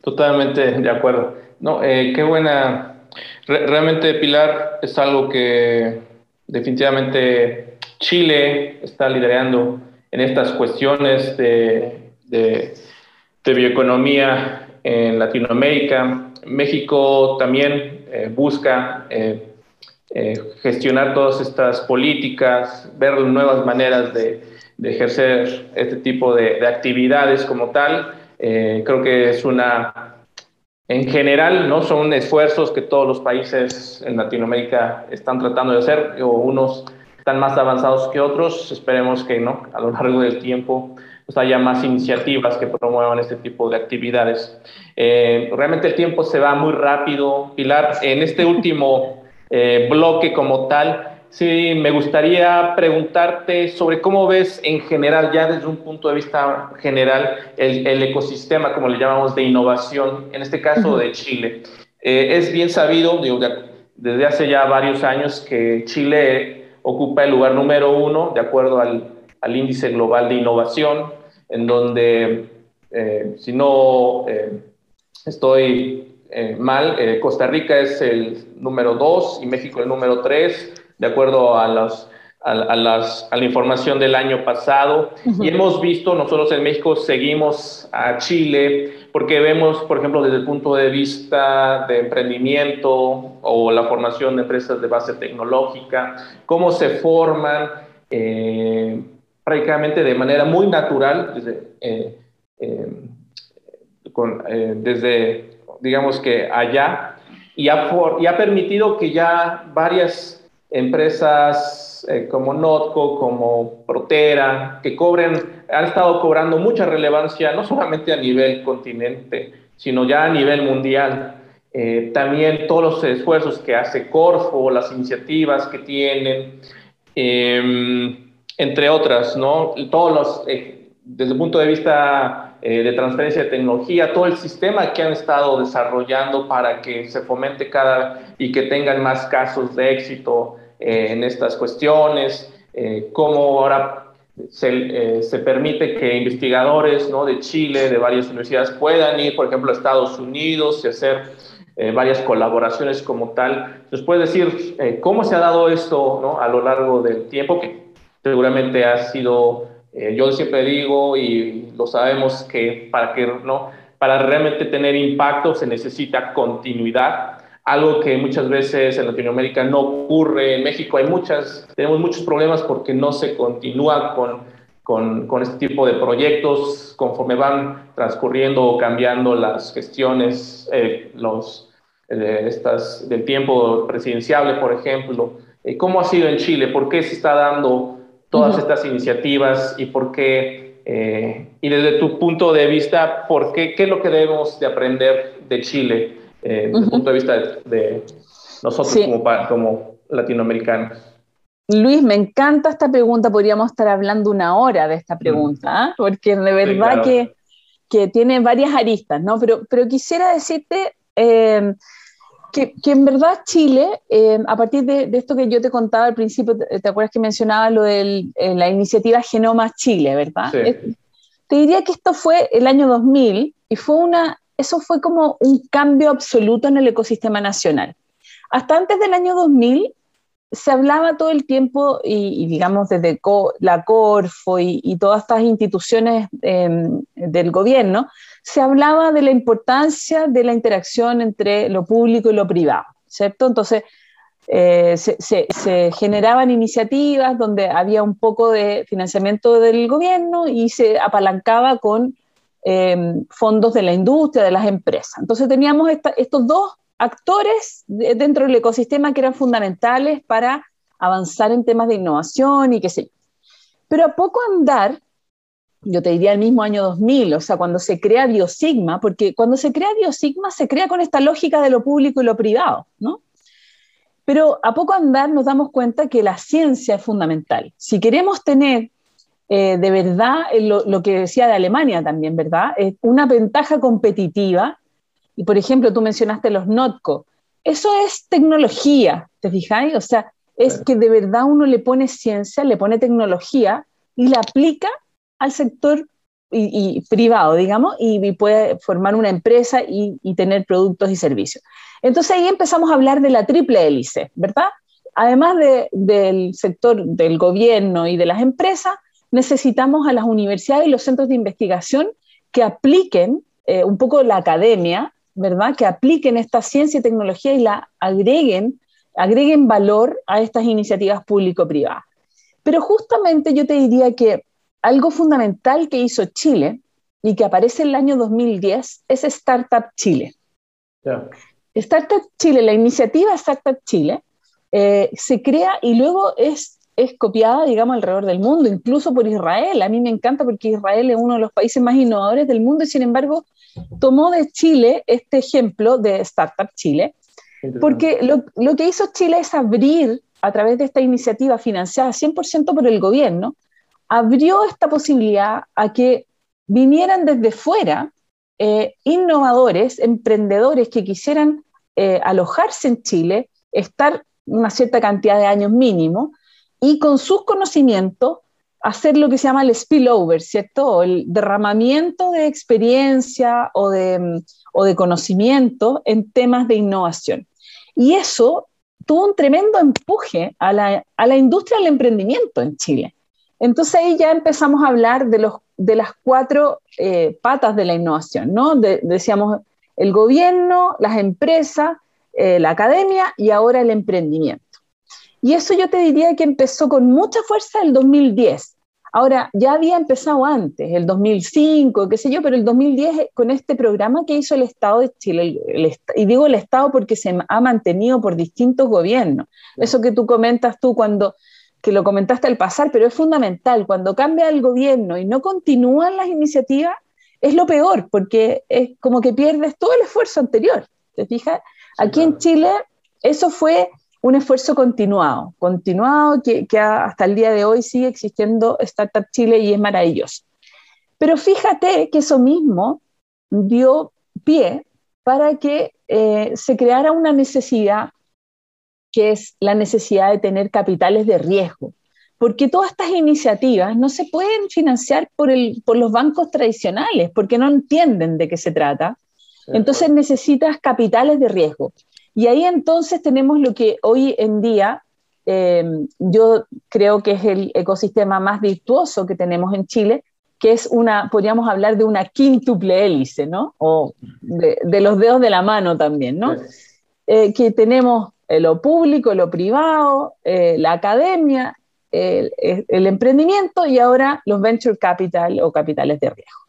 Totalmente de acuerdo. No, eh, qué buena. Realmente, Pilar, es algo que definitivamente Chile está liderando en estas cuestiones de, bioeconomía en Latinoamérica. México también eh, busca eh, eh, gestionar todas estas políticas, ver nuevas maneras de, ejercer este tipo de, actividades como tal. creo que es una, en general, ¿no? son esfuerzos que todos los países en Latinoamérica están tratando de hacer, o unos están más avanzados que otros. Esperemos que ¿no? a lo largo del tiempo pues, haya más iniciativas que promuevan este tipo de actividades. Eh, realmente el tiempo se va muy rápido, Pilar. En este último eh, bloque como tal, sí me gustaría preguntarte sobre cómo ves en general, ya desde un punto de vista general, el, ecosistema, como le llamamos, de innovación, en este caso de Chile. Eh, es bien sabido, digo, desde hace ya varios años, que Chile ocupa el lugar número uno de acuerdo al, al índice global de innovación, en donde, eh, si no eh, estoy eh, mal, Costa Rica es el número dos y México el número tres, de acuerdo a los a, las, a, la información del año pasado. Y hemos visto, nosotros en México seguimos a Chile, porque vemos, por ejemplo, desde el punto de vista de emprendimiento o la formación de empresas de base tecnológica, cómo se forman eh, prácticamente de manera muy natural desde, eh, eh, desde digamos que allá, y ha, y ha permitido que ya varias empresas eh, como Notco, como Protera, que cobren, han estado cobrando mucha relevancia, no solamente a nivel continente, sino ya a nivel mundial. Eh, también todos los esfuerzos que hace Corfo, las iniciativas que tienen, em, entre otras, ¿no? Todos los, eh, desde el punto de vista de transferencia de tecnología, todo el sistema que han estado desarrollando para que se fomente cada y que tengan más casos de éxito en estas cuestiones, cómo ahora se, se, permite que investigadores ¿no? de Chile, de varias universidades, puedan ir, por ejemplo, a Estados Unidos y hacer varias colaboraciones como tal. ¿Nos puede decir cómo se ha dado esto ¿no? a lo largo del tiempo? Que seguramente ha sido, yo siempre digo y lo sabemos que para que no para realmente tener impacto se necesita continuidad, algo que muchas veces en Latinoamérica no ocurre. En México hay muchas, tenemos muchos problemas porque no se continúa con, con, con este tipo de proyectos conforme van transcurriendo o cambiando las gestiones, eh, los, eh, estas, del tiempo presidencial, por ejemplo. Eh, ¿Cómo ha sido en Chile? ¿Por qué se está dando todas estas iniciativas y por qué eh, y desde tu punto de vista, ¿por qué, ¿qué es lo que debemos de aprender de Chile eh, desde el punto de vista de, nosotros como, como latinoamericanos? Luis, me encanta esta pregunta, podríamos estar hablando una hora de esta pregunta, ¿ah? porque de verdad que, que, tiene varias aristas, ¿no? Pero, pero quisiera decirte eh, que, que, en verdad Chile, a partir de, de, esto que yo te contaba al principio, ¿te, acuerdas que mencionaba lo de la iniciativa Genoma Chile, verdad? Sí te diría que esto fue el año 2000 y fue una, eso fue como un cambio absoluto en el ecosistema nacional. Hasta antes del año 2000 se hablaba todo el tiempo, y, digamos desde la Corfo y, todas estas instituciones em, del gobierno, se hablaba de la importancia de la interacción entre lo público y lo privado, ¿cierto? Entonces, eh, se, generaban iniciativas donde había un poco de financiamiento del gobierno y se apalancaba con eh, fondos de la industria, de las empresas. Entonces teníamos estos dos actores dentro del ecosistema que eran fundamentales para avanzar en temas de innovación y qué sé. Pero a poco andar, yo te diría el mismo año 2000, o sea, cuando se crea Biosigma, porque cuando se crea Biosigma se crea con esta lógica de lo público y lo privado, ¿no? Pero a poco andar nos damos cuenta que la ciencia es fundamental. Si queremos tener eh, de verdad lo, que decía de Alemania también, ¿verdad? una ventaja competitiva, y por ejemplo tú mencionaste los NOTCO, eso es tecnología, ¿te fijáis? O sea, es que de verdad uno le pone ciencia, le pone tecnología y la aplica al sector y, privado, digamos, y, puede formar una empresa y, y tener productos y servicios. Entonces ahí empezamos a hablar de la triple hélice, ¿verdad? Además del sector del gobierno y de las empresas, necesitamos a las universidades y los centros de investigación que apliquen eh, un poco la academia, ¿verdad? Que apliquen esta ciencia y tecnología y la agreguen, agreguen valor a estas iniciativas público-privadas. Pero justamente yo te diría que algo fundamental que hizo Chile y que aparece en el año 2010 es Startup Chile. Startup Chile, la iniciativa Startup Chile, eh, se crea y luego es, es copiada, digamos, alrededor del mundo, incluso por Israel. A mí me encanta porque Israel es uno de los países más innovadores del mundo y sin embargo tomó de Chile este ejemplo de Startup Chile, porque lo, lo que hizo Chile es abrir a través de esta iniciativa financiada 100% por el gobierno, abrió esta posibilidad a que vinieran desde fuera eh, innovadores, emprendedores que quisieran eh, alojarse en Chile, estar una cierta cantidad de años mínimo y con sus conocimientos hacer lo que se llama el spillover, ¿cierto? el derramamiento de experiencia o de, mm, o de conocimiento en temas de innovación. Y eso tuvo un tremendo empuje a la, a la industria del emprendimiento en Chile. Entonces ahí ya empezamos a hablar de, los, de las cuatro eh, patas de la innovación, ¿no? decíamos el gobierno, las empresas, eh, la academia y ahora el emprendimiento. Y eso yo te diría que empezó con mucha fuerza el 2010. Ahora, ya había empezado antes, el 2005, qué sé yo, pero el 2010 con este programa que hizo el Estado de Chile, y digo el Estado porque se ha mantenido por distintos gobiernos. Eso que tú comentas tú cuando que lo comentaste al pasar, pero es fundamental. Cuando cambia el gobierno y no continúan las iniciativas, es lo peor, porque es como que pierdes todo el esfuerzo anterior. ¿Te fijas? Aquí en Chile eso fue un esfuerzo continuado, continuado que, que, hasta el día de hoy sigue existiendo Startup Chile y es maravilloso. Pero fíjate que eso mismo dio pie para que eh, se creara una necesidad que es la necesidad de tener capitales de riesgo, porque todas estas iniciativas no se pueden financiar por, el, por los bancos tradicionales, porque no entienden de qué se trata. Entonces necesitas capitales de riesgo. Y ahí entonces tenemos lo que hoy en día eh, yo creo que es el ecosistema más virtuoso que tenemos en Chile, que es una, podríamos hablar de una quíntuple hélice, ¿no? O de, los dedos de la mano también, ¿no? Eh, que tenemos lo público, lo privado, eh, la academia, el, el, emprendimiento y ahora los venture capital o capitales de riesgo.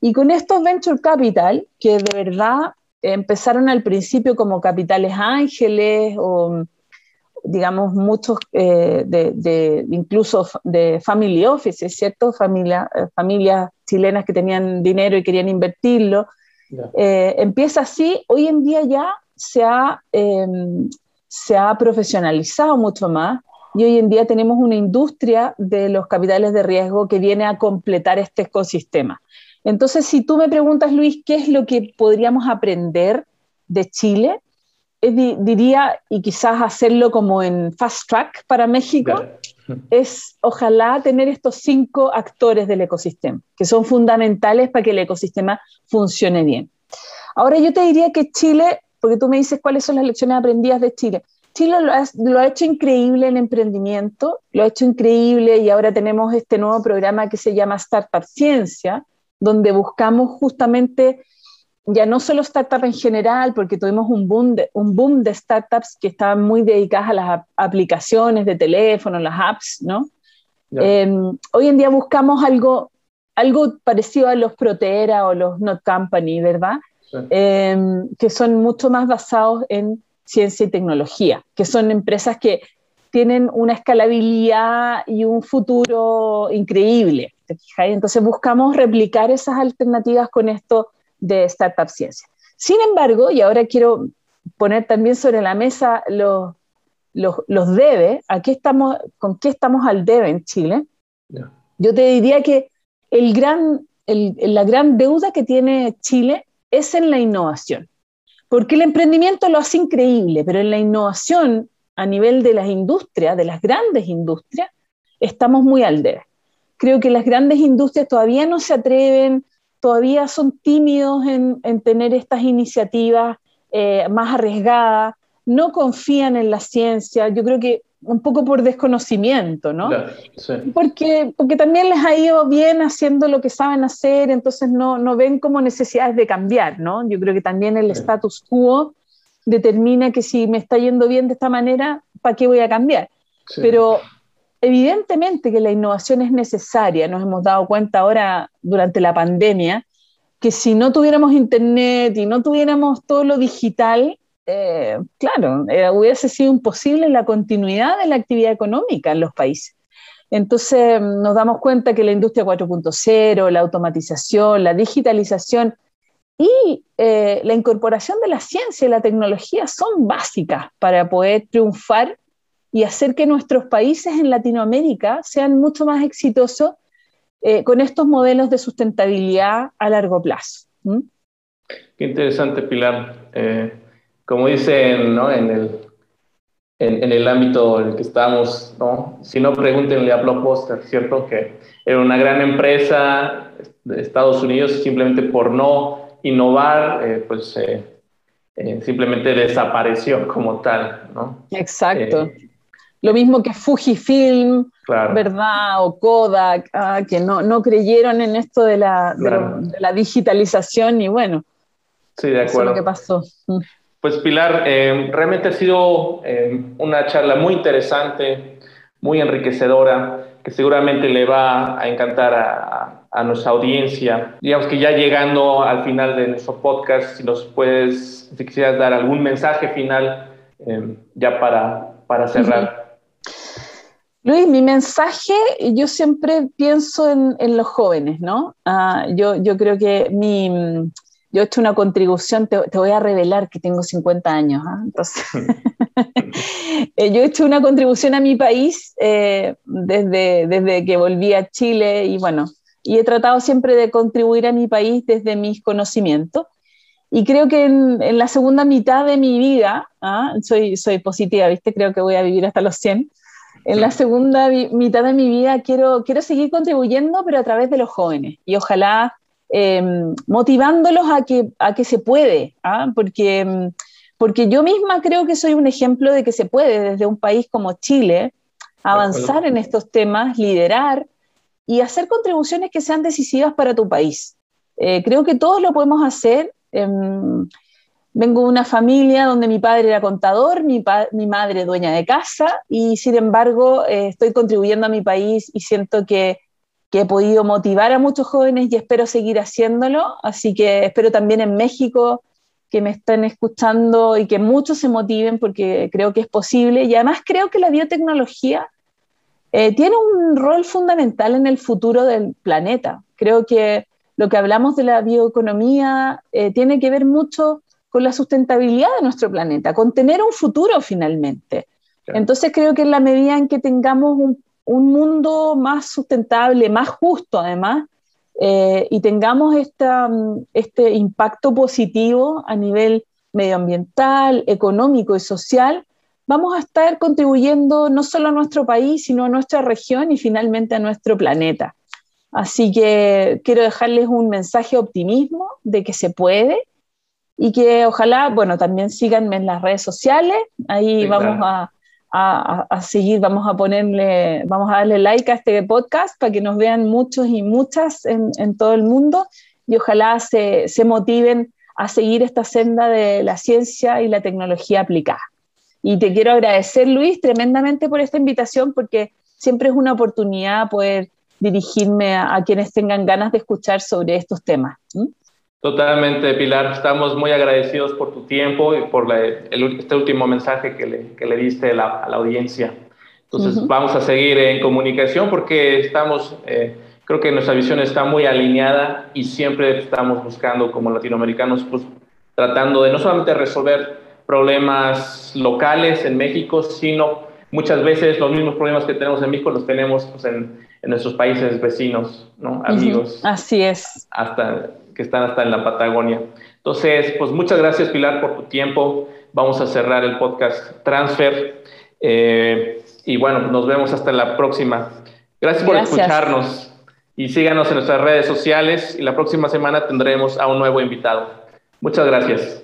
Y con estos venture capital, que de verdad empezaron al principio como capitales ángeles o digamos, muchos eh, de, incluso de family offices, ¿cierto? Familia, eh, familias chilenas que tenían dinero y querían invertirlo. Eh, empieza así, hoy en día ya se ha, em, se ha profesionalizado mucho más y hoy en día tenemos una industria de los capitales de riesgo que viene a completar este ecosistema. Entonces, si tú me preguntas, Luis, ¿qué es lo que podríamos aprender de Chile? diría, y quizás hacerlo como en fast track para México, es ojalá tener estos cinco actores del ecosistema, que son fundamentales para que el ecosistema funcione bien. Ahora yo te diría que Chile, porque tú me dices cuáles son las lecciones aprendidas de Chile, Chile lo ha, lo ha, hecho increíble en emprendimiento, lo ha hecho increíble y ahora tenemos este nuevo programa que se llama Startup Ciencia, donde buscamos justamente ya no solo startups en general, porque tuvimos un boom de, un boom de startups que estaban muy dedicadas a las aplicaciones de teléfono, las apps, ¿no? Em, hoy en día buscamos algo, algo parecido a los Protera o los Not Company, ¿verdad? Em, que son mucho más basados en ciencia y tecnología, que son empresas que tienen una escalabilidad y un futuro increíble. ¿Te Entonces buscamos replicar esas alternativas con esto de Startup Ciencia. Sin embargo, y ahora quiero poner también sobre la mesa los, los, los debe, estamos, ¿con qué estamos al debe en Chile? Yo te diría que el gran, la gran deuda que tiene Chile es en la innovación, porque el emprendimiento lo hace increíble, pero en la innovación a nivel de las industrias, de las grandes industrias, estamos muy al debe. Creo que las grandes industrias todavía no se atreven todavía son tímidos en, tener estas iniciativas eh, más arriesgadas, no confían en la ciencia, yo creo que un poco por desconocimiento, ¿no? porque, porque también les ha ido bien haciendo lo que saben hacer, entonces no, no ven como necesidades de cambiar, ¿no? Yo creo que también el status quo determina que si me está yendo bien de esta manera, ¿para qué voy a cambiar? Pero Evidentemente que la innovación es necesaria, nos hemos dado cuenta ahora durante la pandemia que si no tuviéramos internet y no tuviéramos todo lo digital, eh, claro, eh, hubiese sido imposible la continuidad de la actividad económica en los países. Entonces nos damos cuenta que la industria 4.0, la automatización, la digitalización y eh, la incorporación de la ciencia y la tecnología son básicas para poder triunfar y hacer que nuestros países en Latinoamérica sean mucho más exitosos eh, con estos modelos de sustentabilidad a largo plazo. Qué interesante, Pilar. Eh, como dicen ¿no? en, el, en, el ámbito en el que estamos, ¿no? si no pregúntenle a Blockbuster, ¿cierto? Que era una gran empresa de Estados Unidos simplemente por no innovar, eh, pues simplemente desapareció como tal, ¿no? Exacto. Lo mismo que Fujifilm, ¿verdad? O Kodak, ah, que no, no, creyeron en esto de la, de, la, digitalización y bueno. Sí, de acuerdo. Eso es lo que pasó. Mm. Pues Pilar, eh, realmente ha sido eh, una charla muy interesante, muy enriquecedora, que seguramente le va a encantar a, a, nuestra audiencia. Digamos que ya llegando al final de nuestro podcast, si nos puedes, si quisieras dar algún mensaje final eh, ya para, para cerrar. Luis, mi mensaje, yo siempre pienso en, los jóvenes, ¿no? Ah, yo, yo, creo que mi, yo he hecho una contribución, te, voy a revelar que tengo 50 años, ¿ah? entonces, eh, yo he hecho una contribución a mi país eh, desde, desde que volví a Chile y bueno, y he tratado siempre de contribuir a mi país desde mis conocimientos. y creo que en, la segunda mitad de mi vida, ¿ah? soy, soy positiva, ¿viste? Creo que voy a vivir hasta los 100. En la segunda mitad de mi vida quiero, quiero seguir contribuyendo, pero a través de los jóvenes. Y ojalá em, motivándolos a que, a que se puede, ¿ah? porque, em, porque yo misma creo que soy un ejemplo de que se puede desde un país como Chile avanzar en estos temas, liderar y hacer contribuciones que sean decisivas para tu país. Eh, creo que todos lo podemos hacer Em, vengo de una familia donde mi padre era contador, mi, mi madre dueña de casa y sin embargo eh, estoy contribuyendo a mi país y siento que, que, he podido motivar a muchos jóvenes y espero seguir haciéndolo. Así que espero también en México que me estén escuchando y que muchos se motiven porque creo que es posible y además creo que la biotecnología eh, tiene un rol fundamental en el futuro del planeta. Creo que lo que hablamos de la bioeconomía eh, tiene que ver mucho con la sustentabilidad de nuestro planeta, con tener un futuro finalmente. Entonces creo que en la medida en que tengamos un, mundo más sustentable, más justo además, eh, y tengamos esta, este impacto positivo a nivel medioambiental, económico y social, vamos a estar contribuyendo no solo a nuestro país, sino a nuestra región y finalmente a nuestro planeta. Así que quiero dejarles un mensaje de optimismo de que se puede y que ojalá, bueno, también síganme en las redes sociales, ahí vamos a, seguir, vamos a ponerle, vamos a darle like a este podcast para que nos vean muchos y muchas en, todo el mundo y ojalá se, se motiven a seguir esta senda de la ciencia y la tecnología aplicada. Y te quiero agradecer, Luis, tremendamente por esta invitación porque siempre es una oportunidad poder dirigirme a, quienes tengan ganas de escuchar sobre estos temas. Totalmente, Pilar. Estamos muy agradecidos por tu tiempo y por este último mensaje que le, que le diste a la, audiencia. Entonces, vamos a seguir en comunicación porque estamos, eh, creo que nuestra visión está muy alineada y siempre estamos buscando como latinoamericanos, pues tratando de no solamente resolver problemas locales en México, sino muchas veces los mismos problemas que tenemos en México los tenemos pues, en, en nuestros países vecinos, ¿no? Amigos. Así es. Hasta, que están hasta en la Patagonia. Entonces, pues muchas gracias Pilar por tu tiempo. Vamos a cerrar el podcast Transfer. Eh, y bueno, nos vemos hasta la próxima. Gracias por escucharnos y síganos en nuestras redes sociales y la próxima semana tendremos a un nuevo invitado. Muchas gracias.